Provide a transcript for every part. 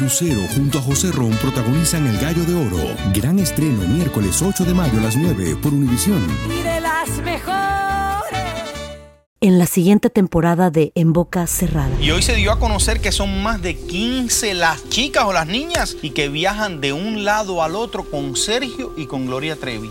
Lucero junto a José Ron protagonizan El Gallo de Oro. Gran estreno miércoles 8 de mayo a las 9 por Univisión. Y de las mejores. En la siguiente temporada de En Boca Cerrada. Y hoy se dio a conocer que son más de 15 las chicas o las niñas y que viajan de un lado al otro con Sergio y con Gloria Trevi.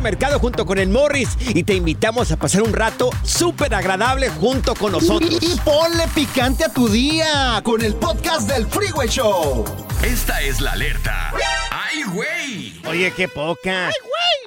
Mercado junto con el Morris y te invitamos a pasar un rato súper agradable junto con nosotros. Y, y ponle picante a tu día con el podcast del Freeway Show. Esta es la alerta. ¡Ay, güey! Oye, qué poca.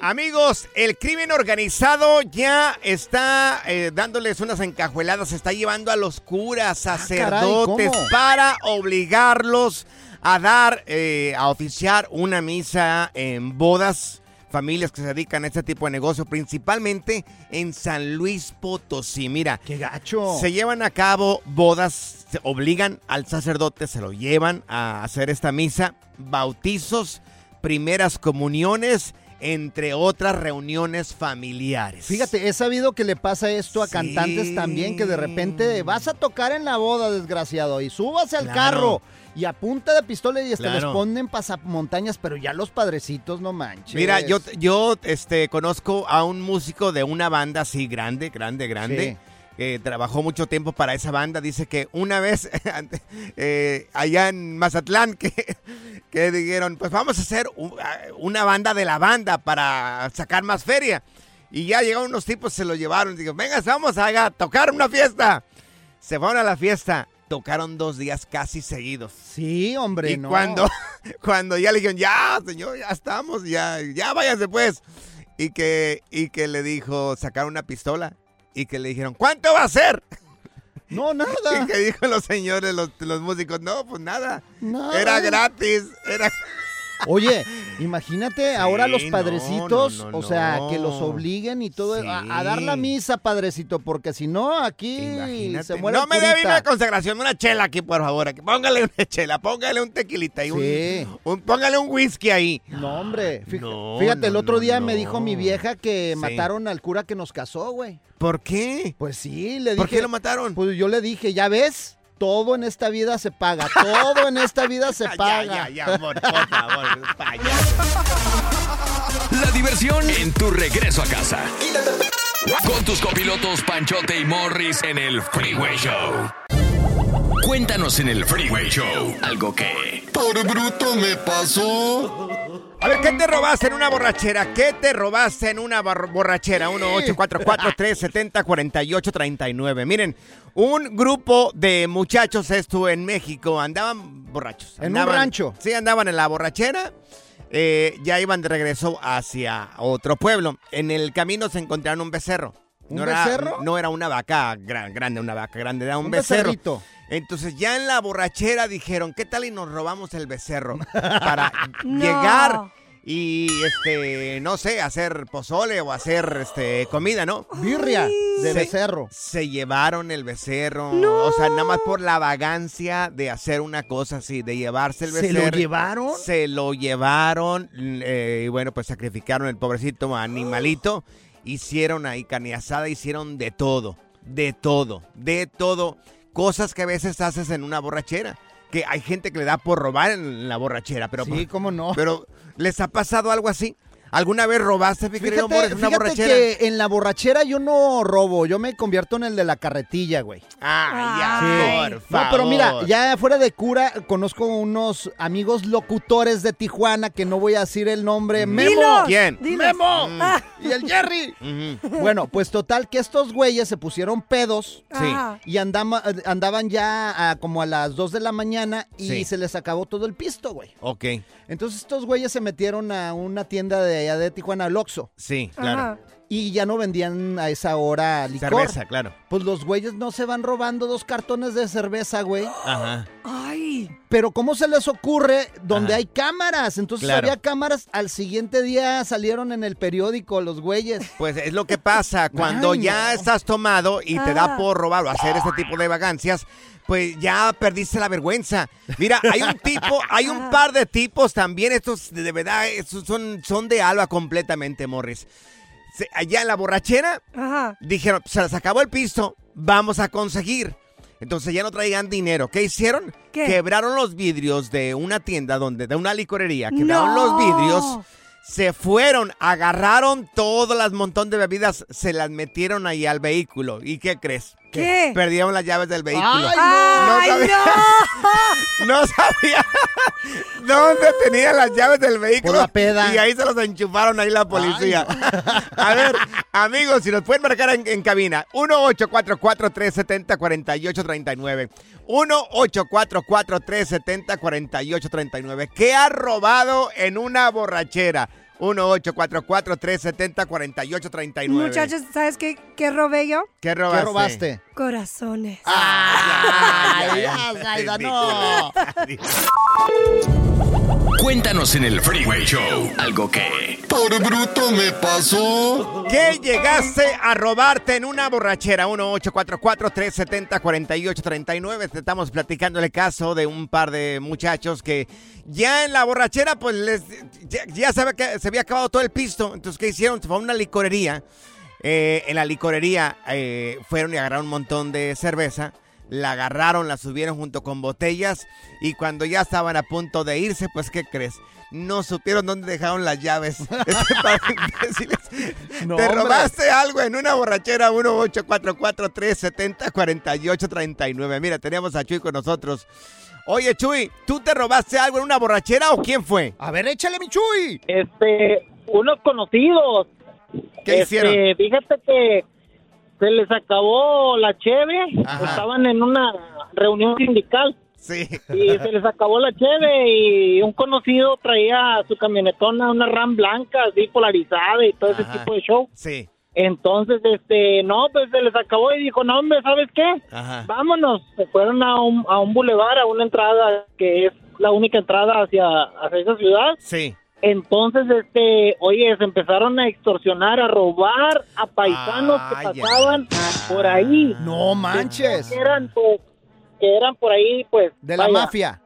Amigos, el crimen organizado ya está eh, dándoles unas encajueladas, se está llevando a los curas, sacerdotes, ¿cómo? para obligarlos a dar, eh, a oficiar una misa en bodas. Familias que se dedican a este tipo de negocio, principalmente en San Luis Potosí. Mira, ¡Qué gacho! se llevan a cabo bodas, se obligan al sacerdote, se lo llevan a hacer esta misa, bautizos, primeras comuniones, entre otras reuniones familiares. Fíjate, he sabido que le pasa esto a Sí. cantantes también, que de repente vas a tocar en la boda, desgraciado, y súbase al Claro. carro y a punta de pistola y hasta les ponen pasamontañas, pero ya los padrecitos no manches. Mira, yo, yo este, conozco a un músico de una banda así grande, grande, grande. Sí. Que trabajó mucho tiempo para esa banda. Dice que una vez eh, allá en Mazatlán que, que dijeron, pues vamos a hacer una banda de la banda para sacar más feria. Y ya llegaron unos tipos, se lo llevaron. Digo, venga, vamos a tocar una fiesta. Se fueron a la fiesta. Tocaron dos días casi seguidos. Sí, hombre, Y no. cuando, cuando ya le dijeron, ya, señor, ya estamos, ya, ya váyase pues. Y que, y que le dijo, sacaron una pistola y que le dijeron, ¿cuánto va a ser? No, nada. Y que dijo los señores, los, los músicos, no, pues nada. Nada. Era gratis, era... Oye, imagínate ahora los padrecitos, no, no, o sea, que los obliguen y todo Sí. a, a dar la misa, padrecito, porque si no, aquí Imagínate. se muere no el me dé curita. una consagración, una chela aquí, por favor. Aquí. Póngale una chela, póngale un tequilita y un- Sí. un, póngale un whisky ahí. No, hombre. Fí- No, Fíjate, el otro día me dijo mi vieja que mataron al cura que nos casó, güey. ¿Por qué? Pues sí, le dije. ¿Por qué lo mataron? Pues yo le dije, ya ves, todo en esta vida se paga, todo en esta vida se Ya, paga. ya, ya, amor, por favor. La diversión en tu regreso a casa. Con tus copilotos Panchote y Morris en el Freeway Show. Cuéntanos en el Freeway Show algo que... Por bruto me pasó. A ver, ¿qué te robaste en una borrachera? ¿Qué te robaste en una borrachera? 1-844-370-4839. Miren, un grupo de muchachos, esto en México, andaban borrachos. En un rancho. Sí, andaban en la borrachera. eh, ya iban de regreso hacia otro pueblo. En el camino se encontraron un becerro. ¿Un era, becerro? No era una vaca gra- grande, una vaca grande, era un, Un becerro. becerrito. Entonces ya en la borrachera dijeron, ¿qué tal y nos robamos el becerro? Para No. llegar y, este, no sé, hacer pozole o hacer, este, comida, ¿no? Birria de Se- becerro. Se llevaron el becerro. O sea, nada más por la vagancia de hacer una cosa así, de llevarse el ¿Se becerro. lo llevaron? Se lo llevaron. eh, y bueno, pues sacrificaron el pobrecito animalito. Hicieron ahí carne asada, hicieron de todo. De todo. De todo. Cosas que a veces haces en una borrachera. Que hay gente que le da por robar en la borrachera. Pero, Sí, cómo no. pero ¿les ha pasado algo así? ¿Alguna vez robaste, mi querido Fíjate, una fíjate borrachera? que en la borrachera yo no robo, yo me convierto en el de la carretilla, güey. Ah, ya, Sí. por No, pero mira, favor. ya fuera de cura, conozco unos amigos locutores de Tijuana que no voy a decir el nombre. Memo. Dilos, ¿Quién? dilos. Memo. Mm. Ah, Y el Jerry. Bueno, pues total que estos güeyes se pusieron pedos Sí. y andaban ya a como a las 2 de la mañana y Sí. se les acabó todo el pisto, güey. Ok, Entonces estos güeyes se metieron a una tienda de allá de Tijuana, al Oxxo, sí, claro. Ajá. Y ya no vendían a esa hora licor. Cerveza, claro. Pues los güeyes no se van robando dos cartones de cerveza, güey. Ajá. Ay. Pero ¿cómo se les ocurre donde Ajá. hay cámaras? Entonces Claro. había cámaras, al siguiente día salieron en el periódico los güeyes. Pues es lo que pasa cuando Ay, ya no. estás tomado y te da Ah. por robar o hacer este tipo de vagancias, pues ya perdiste la vergüenza. Mira, hay un tipo, hay un par de tipos también, estos de verdad, estos son, son de alba completamente, Morris. Se- allá en la borrachera Ajá. dijeron, se les acabó el pisto, vamos a conseguir. Entonces ya no traían dinero. ¿Qué hicieron? ¿Qué? Quebraron los vidrios de una tienda donde, de una licorería, quebraron No. los vidrios. Se fueron, agarraron todas las montón de bebidas, se las metieron ahí al vehículo. ¿Y qué crees? ¿Qué? Perdieron las llaves del vehículo. Ay, ¡Ay, sabía. no! No sabía dónde tenían las llaves del vehículo. Por la peda. Y ahí se los enchufaron ahí la policía. A ver, amigos, si nos pueden marcar en, en cabina. 1-844-370-4839. 1-844-370-4839. ¿Qué ha robado en una borrachera? 1-844-370-4839. Muchachos, ¿sabes qué, qué robé yo? ¿Qué ¿Qué robaste? Corazones. Ay, ya, Zaida, no. Cuéntanos en el Freeway Show algo que... Por bruto me pasó. ¿Qué llegaste a robarte en una borrachera? 1-844-370-4839. Te Estamos platicando el caso de un par de muchachos que ya en la borrachera, pues les, ya, ya sabe que se había acabado todo el pisto. Entonces, ¿qué hicieron? Se fue a una licorería. Eh, en la licorería eh, fueron y agarraron un montón de cerveza. La agarraron, la subieron junto con botellas. Y cuando ya estaban a punto de irse, pues, ¿qué crees? No supieron dónde dejaron las llaves. No, ¿Te hombre. robaste algo en una borrachera? 1-844-370-4839. Mira, teníamos a Chuy con nosotros. Oye, Chuy, ¿tú te robaste algo en una borrachera o quién fue? A ver, échale, mi Chuy. Este, unos conocidos. ¿Qué Este, hicieron? Fíjate que se les acabó la cheve. Ajá. Estaban en una reunión sindical Sí. y se les acabó la cheve y un conocido traía su camionetona, una RAM blanca, así polarizada y todo ese tipo de show. Sí. Entonces, este, no, pues se les acabó y dijo, no, hombre, ¿sabes qué? Ajá. Vámonos. Se fueron a un, a un bulevar, a una entrada que es la única entrada hacia, hacia esa ciudad. Sí. Entonces, este, oye, se empezaron a extorsionar, a robar a paisanos que pasaban por ahí. No manches. Que eran, pues, que eran por ahí, pues, De la mafia.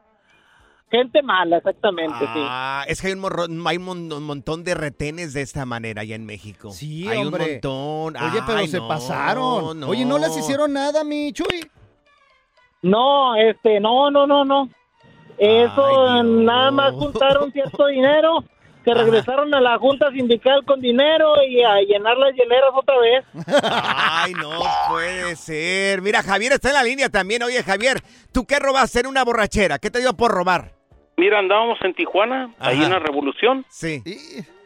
Gente mala, exactamente, sí. Ah, es que hay un, morro- hay un mon- un montón de retenes de esta manera allá en México. Sí, hay hombre. un montón. Oye, pero Ay, se no, pasaron. no. Oye, ¿no les hicieron nada, mi Chuy? No, este, no, no, no, no. Eso, Ay, nada más juntaron cierto dinero, que regresaron a la junta sindical con dinero y a llenar las hieleras otra vez. Ay, no puede ser. Mira, Javier está en la línea también. Oye, Javier, ¿tú qué robaste en una borrachera? ¿Qué te dio por robar? Mira, andábamos en Tijuana, ahí Ajá. en la Revolución, Sí.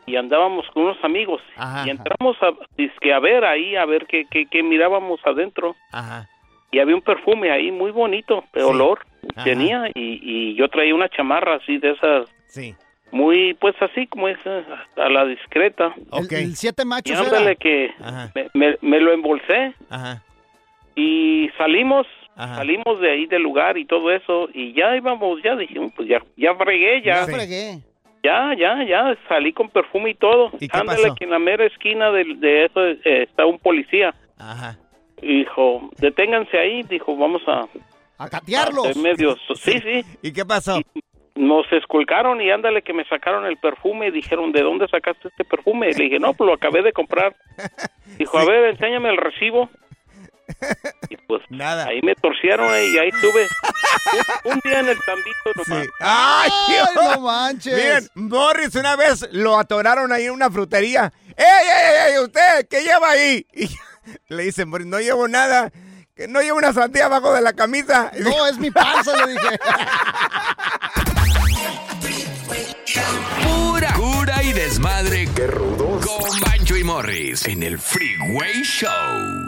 y andábamos con unos amigos. Ajá. Y entramos a, dizque a ver ahí, a ver qué, qué, qué mirábamos adentro. Ajá. Y había un perfume ahí muy bonito, de Sí. olor, Ajá. tenía. Y, y yo traía una chamarra así de esas, Sí. muy, pues así como es, eh, a la discreta. Ok. El, el siete Y machos ándale era. que Ajá. me, me- me lo embolsé Ajá. y salimos. Ajá. Salimos de ahí del lugar y todo eso y ya íbamos, ya dijimos, pues ya, ya fregué, ya, Ya fregué. Ya, ya, ya, salí con perfume y todo. ¿Y qué Ándale, pasó? que en la mera esquina de, de eso eh, está un policía. Ajá. Dijo, deténganse ahí. Dijo, vamos a, A a catearlos. medios. Sí, sí. ¿Y qué pasó? Nos esculcaron y ándale que me sacaron el perfume y dijeron, ¿de dónde sacaste este perfume? Le dije, no, pues lo acabé de comprar. Dijo, a ver, enséñame el recibo. Y pues Nada. ahí me torcieron y ahí estuve un, un día en el tambito nomás. ¡Ay, Ay, Dios! no manches. Miren, Morris una vez lo atoraron ahí en una frutería. ¡Ey, ey, ey! ¿Usted qué lleva ahí? Y le dice Morris, no llevo nada. Que no llevo una sandía abajo de la camisa. No, es mi panza, le dije. Pura cura y desmadre. ¡Qué rudos! Con Bancho y Morris en el Freeway Show.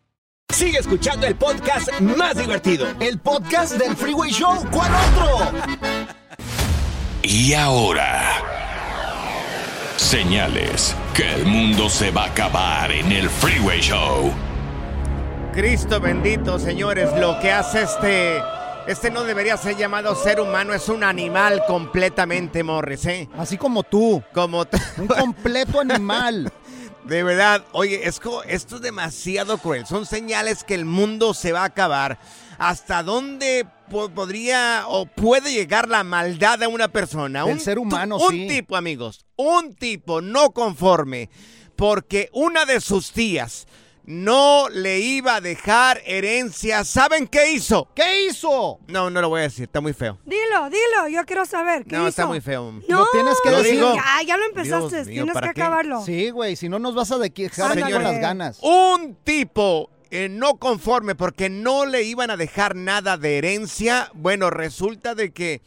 Sigue escuchando el podcast más divertido. El podcast del Freeway Show. ¿Cuál otro? Y ahora. Señales que el mundo se va a acabar en el Freeway Show. Cristo bendito, señores, lo que hace este... Este no debería ser llamado ser humano, es un animal completamente, Morris, ¿eh? Así como tú. Como tú. Un completo animal. De verdad, oye, es co- esto es demasiado cruel. Son señales que el mundo se va a acabar. ¿Hasta dónde po- podría o puede llegar la maldad de una persona? Del ser humano, un sí. tipo, amigos, un tipo no conforme porque una de sus tías no le iba a dejar herencia. ¿Saben qué hizo? ¿Qué hizo? No, no lo voy a decir, está muy feo. Dilo, dilo, yo quiero saber. ¿Qué No, hizo? está muy feo. No, Lo tienes que decir. digo. Ya, ya lo empezaste, Dios tienes ¿para que qué? acabarlo. Sí, güey, si no nos vas a de- dejar Ándale. con las ganas. Un tipo eh, no conforme porque no le iban a dejar nada de herencia. Bueno, resulta de que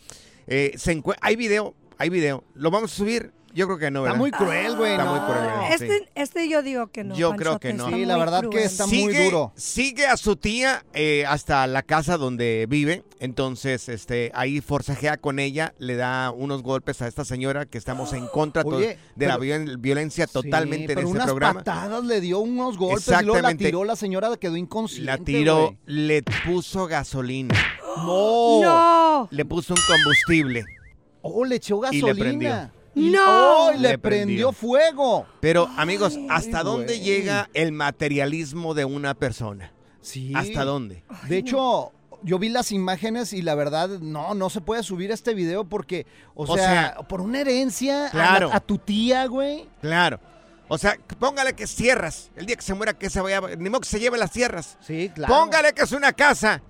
eh, se hay video, hay video. ¿Lo vamos a subir? Yo creo que no, ¿verdad? Está muy cruel, güey. Está no. muy cruel. sí. Este, este yo digo que no. Yo Panchote, creo que no. Sí, la verdad que está muy duro. Sigue a su tía eh, hasta la casa donde vive. Entonces, este, ahí forcejea con ella, le da unos golpes a esta señora que estamos en contra Oye, de la pero- violencia totalmente Sí, en este unas programa. patadas le dio unos golpes y luego la tiró la señora quedó inconsciente. La tiró, güey. le puso gasolina, No. No. le puso un combustible. Oh, le echó Y gasolina. le prendió. Y- No. Oh, y le, Le prendió. prendió. fuego. Pero, amigos, ¿hasta Ay, dónde güey. llega el materialismo de una persona? Sí. ¿Hasta dónde? De hecho, yo vi las imágenes y la verdad, no, no se puede subir este video porque, o, O sea, sea, por una herencia a la- claro. a, tu tía, güey. Claro. O sea, póngale que sierras. El día que se muera, que se vaya. Ni modo que se lleve las tierras. Sí, claro. Póngale que es una casa.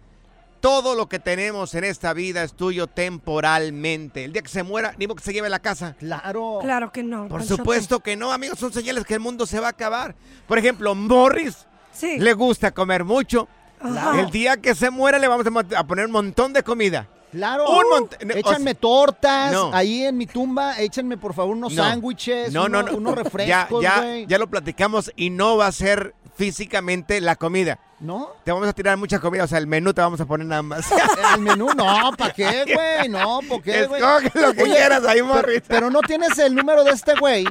Todo lo que tenemos en esta vida es tuyo temporalmente. El día que se muera, ni modo que se lleve la casa. Claro. Claro que no. Por Panchote. supuesto que no, amigos. Son señales que el mundo se va a acabar. Por ejemplo, Morris Sí. le gusta comer mucho. Ajá. El día que se muera le vamos a a poner un montón de comida. Claro. Un montón- o Échanme sea, tortas no. ahí en mi tumba. Échenme, por favor, unos No. sándwiches, No, no, uno- no. unos Ya, refrescos, ya, güey. ya lo platicamos y no va a ser físicamente la comida. ¿No? Te vamos a tirar mucha comida, o sea, el menú te vamos a poner nada más. Al menú, no, ¿para qué, güey? No, ¿por qué, güey? Escoge lo que Oye, quieras ahí, pero- Morris. Pero no tienes el número de este güey.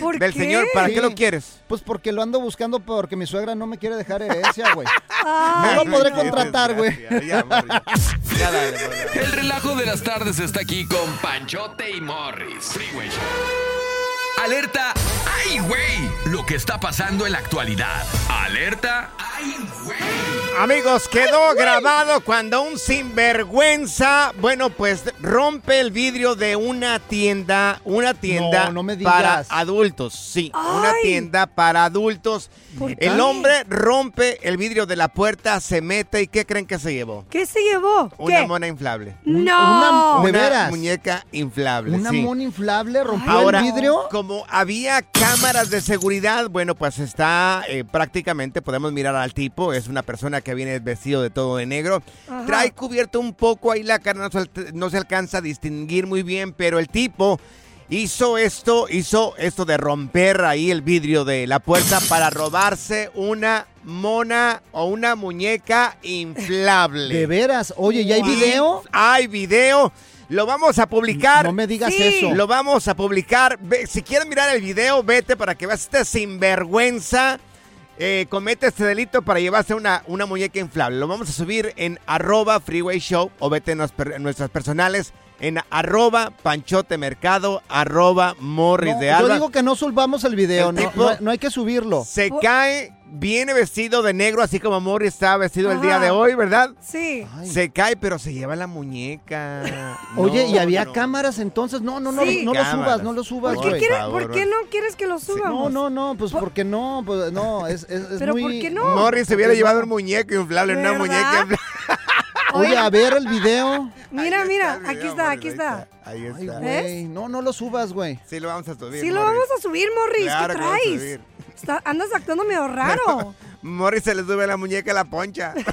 ¿Por Del qué? señor, ¿para qué lo quieres? Pues porque lo ando buscando porque mi suegra no me quiere dejar herencia, güey. No lo podré contratar, güey. El relajo de las tardes está aquí con Panchote y Morris. Freeway Show. Alerta ¡Ay, güey! Lo que está pasando en la actualidad. Alerta. ¡Ay, güey! Amigos, quedó grabado cuando un sinvergüenza, bueno, pues rompe el vidrio de una tienda, una tienda No, no me para adultos, sí, una tienda para adultos. ¿Por qué? El hombre rompe el vidrio de la puerta, se mete y ¿qué creen que se llevó? ¿Qué se llevó? Una ¿Qué? mona inflable. No. ¿De Una veras? muñeca inflable. Una sí. mona inflable rompió Ahora, el vidrio. como había cámaras de seguridad, bueno, pues está eh, prácticamente, podemos mirar al tipo, es una persona que viene vestido de todo de negro, Ajá. trae cubierto un poco ahí la cara, no se, no se alcanza a distinguir muy bien, pero el tipo hizo esto, hizo esto de romper ahí el vidrio de la puerta para robarse una mona o una muñeca inflable. De veras. Oye, ¿y hay video? Hay video. Lo vamos a publicar. No me digas Sí. eso. Lo vamos a publicar. Ve- si quieres mirar el video, vete para que veas este sinvergüenza. eh, comete este delito para llevarse una, una muñeca inflable. Lo vamos a subir en arroba freeway show o vete en, en nuestras personales en arroba panchote mercado, arroba morris No, de yo alba. digo que no subamos el video, El no, tipo- no- no hay que subirlo. Se cae, viene vestido de negro, así como Morris está vestido el día de hoy, ¿verdad? Sí. Se cae, pero se lleva la muñeca. Oye, ¿y No, había no. cámaras entonces? No, no, no, Sí. no lo subas, no lo subas, ¿Por qué, güey. quiere- favor, por qué no quieres que lo subamos? No, no, no, pues porque no, pues no, es, es, es ¿Pero muy... por qué no? Morris se hubiera llevado no. un muñeco inflable, una ¿Verdad? muñeca inflable. Oye, a ver el video. Mira, Ahí mira, aquí está, Morris, aquí ahí está. Ahí Ay, está. güey, no, no lo subas, güey. Sí, lo vamos a subir. Sí, lo Morris. vamos a subir, Morris. Claro ¿Qué traes? Está- andas actuando medio raro. Morris se le sube la muñeca a la poncha.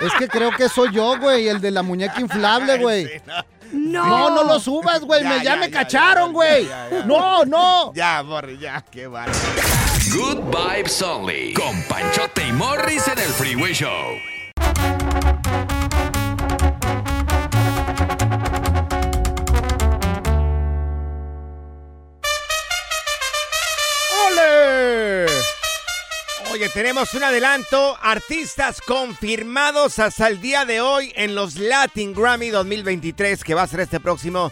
Es que creo que soy yo, güey, el de la muñeca inflable, güey. No. No, no lo subas, güey, Ya, me- ya, ya, me ya, cacharon, güey. No, no. ya, Morris, ya, qué bárbaro. Good Vibes Only. Con Panchote y Morris en el Freeway Show. Oye, tenemos un adelanto. Artistas confirmados hasta el día de hoy en los Latin Grammy 2023, que va a ser este próximo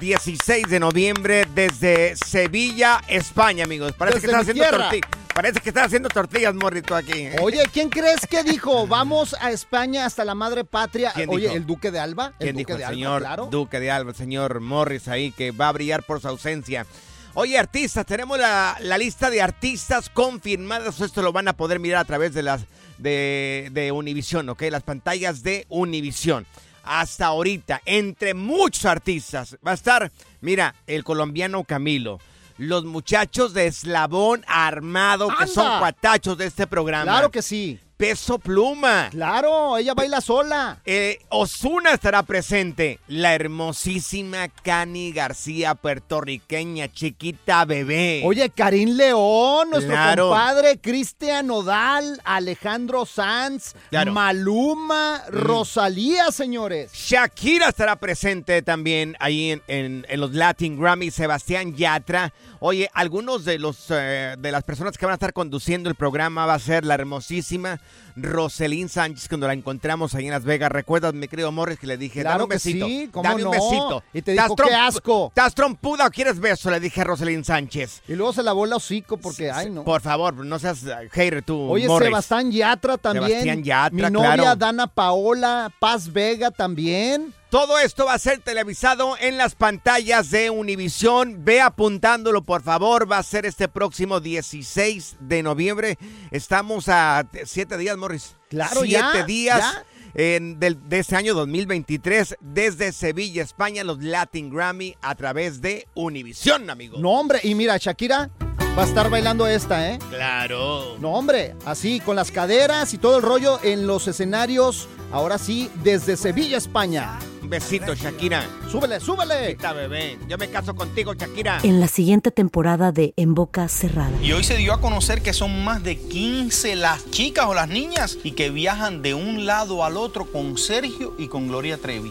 16 de noviembre desde Sevilla, España, amigos. Parece Desde que están mi haciendo tortillas. Parece que están haciendo tortillas, morrito, aquí. Oye, ¿quién crees que dijo? Vamos a España hasta la madre patria. ¿Quién Oye, dijo? el duque de Alba. ¿Quién el dijo duque el de Alba, señor claro. Duque de Alba, el señor Morris ahí, que va a brillar por su ausencia? Oye, artistas, tenemos la, la lista de artistas confirmados. Esto lo van a poder mirar a través de las de, de Univision, ¿ok? Las pantallas de Univision. Hasta ahorita, entre muchos artistas, va a estar, mira, el colombiano Camilo. Los muchachos de Eslabón Armado, que son cuatachos de este programa. Claro que sí. Peso Pluma. Claro, ella baila sola. Eh, Osuna estará presente. La hermosísima Cani García, puertorriqueña, chiquita bebé. Oye, Karim León, nuestro Claro. compadre, Cristian Nodal, Alejandro Sanz, Claro. Mm. Maluma, Rosalía, señores. Shakira estará presente también ahí en, en- en los Latin Grammy. Sebastián Yatra. Oye, algunos de los eh, de las personas que van a estar conduciendo el programa va a ser la hermosísima Roselín Sánchez cuando la encontramos ahí en Las Vegas. ¿Recuerdas, mi querido Morris, que le dije, Claro dame un que besito? sí, ¿cómo dame un besito. Y te dijo, ¿Estás "Qué asco". ¿Estás trompuda o quieres beso? Le dije a Roselín Sánchez. Y luego se lavó el hocico porque, ay, no. Por favor, no seas uh, hater tú, Oye, Morris. Sebastián Yatra también. Sebastián Yatra, Mi novia claro. Dana Paola, Paz Vega también. Todo esto va a ser televisado en las pantallas de Univisión. Ve apuntándolo, por favor. Va a ser este próximo 16 de noviembre. Estamos a siete días, Morris. Claro, siete ya, días ya. en- del- de este año 2023 desde Sevilla, España, los Latin Grammy a través de Univisión, amigo. No, hombre, y mira, Shakira va a estar bailando esta, ¿eh? Claro. No, hombre, así, con las caderas y todo el rollo en los escenarios, ahora sí, desde Sevilla, España. Besito, Shakira. Súbele, súbele. Chiquita bebé. Yo me caso contigo, Shakira. En la siguiente temporada de En Boca Cerrada. Y hoy se dio a conocer que son más de 15 las chicas o las niñas y que viajan de un lado al otro con Sergio y con Gloria Trevi.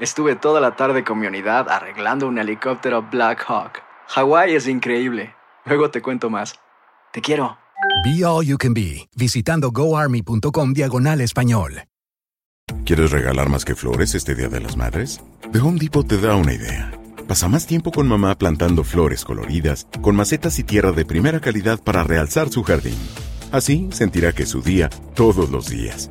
Estuve toda la tarde con mi unidad arreglando un helicóptero Black Hawk. Hawái es increíble. Luego te cuento más. Te quiero. Be All You Can Be, visitando goarmy.com diagonal español. ¿Quieres regalar más que flores este Día de las Madres? The Home Depot te da una idea. Pasa más tiempo con mamá plantando flores coloridas, con macetas y tierra de primera calidad para realzar su jardín. Así sentirá que es su día todos los días.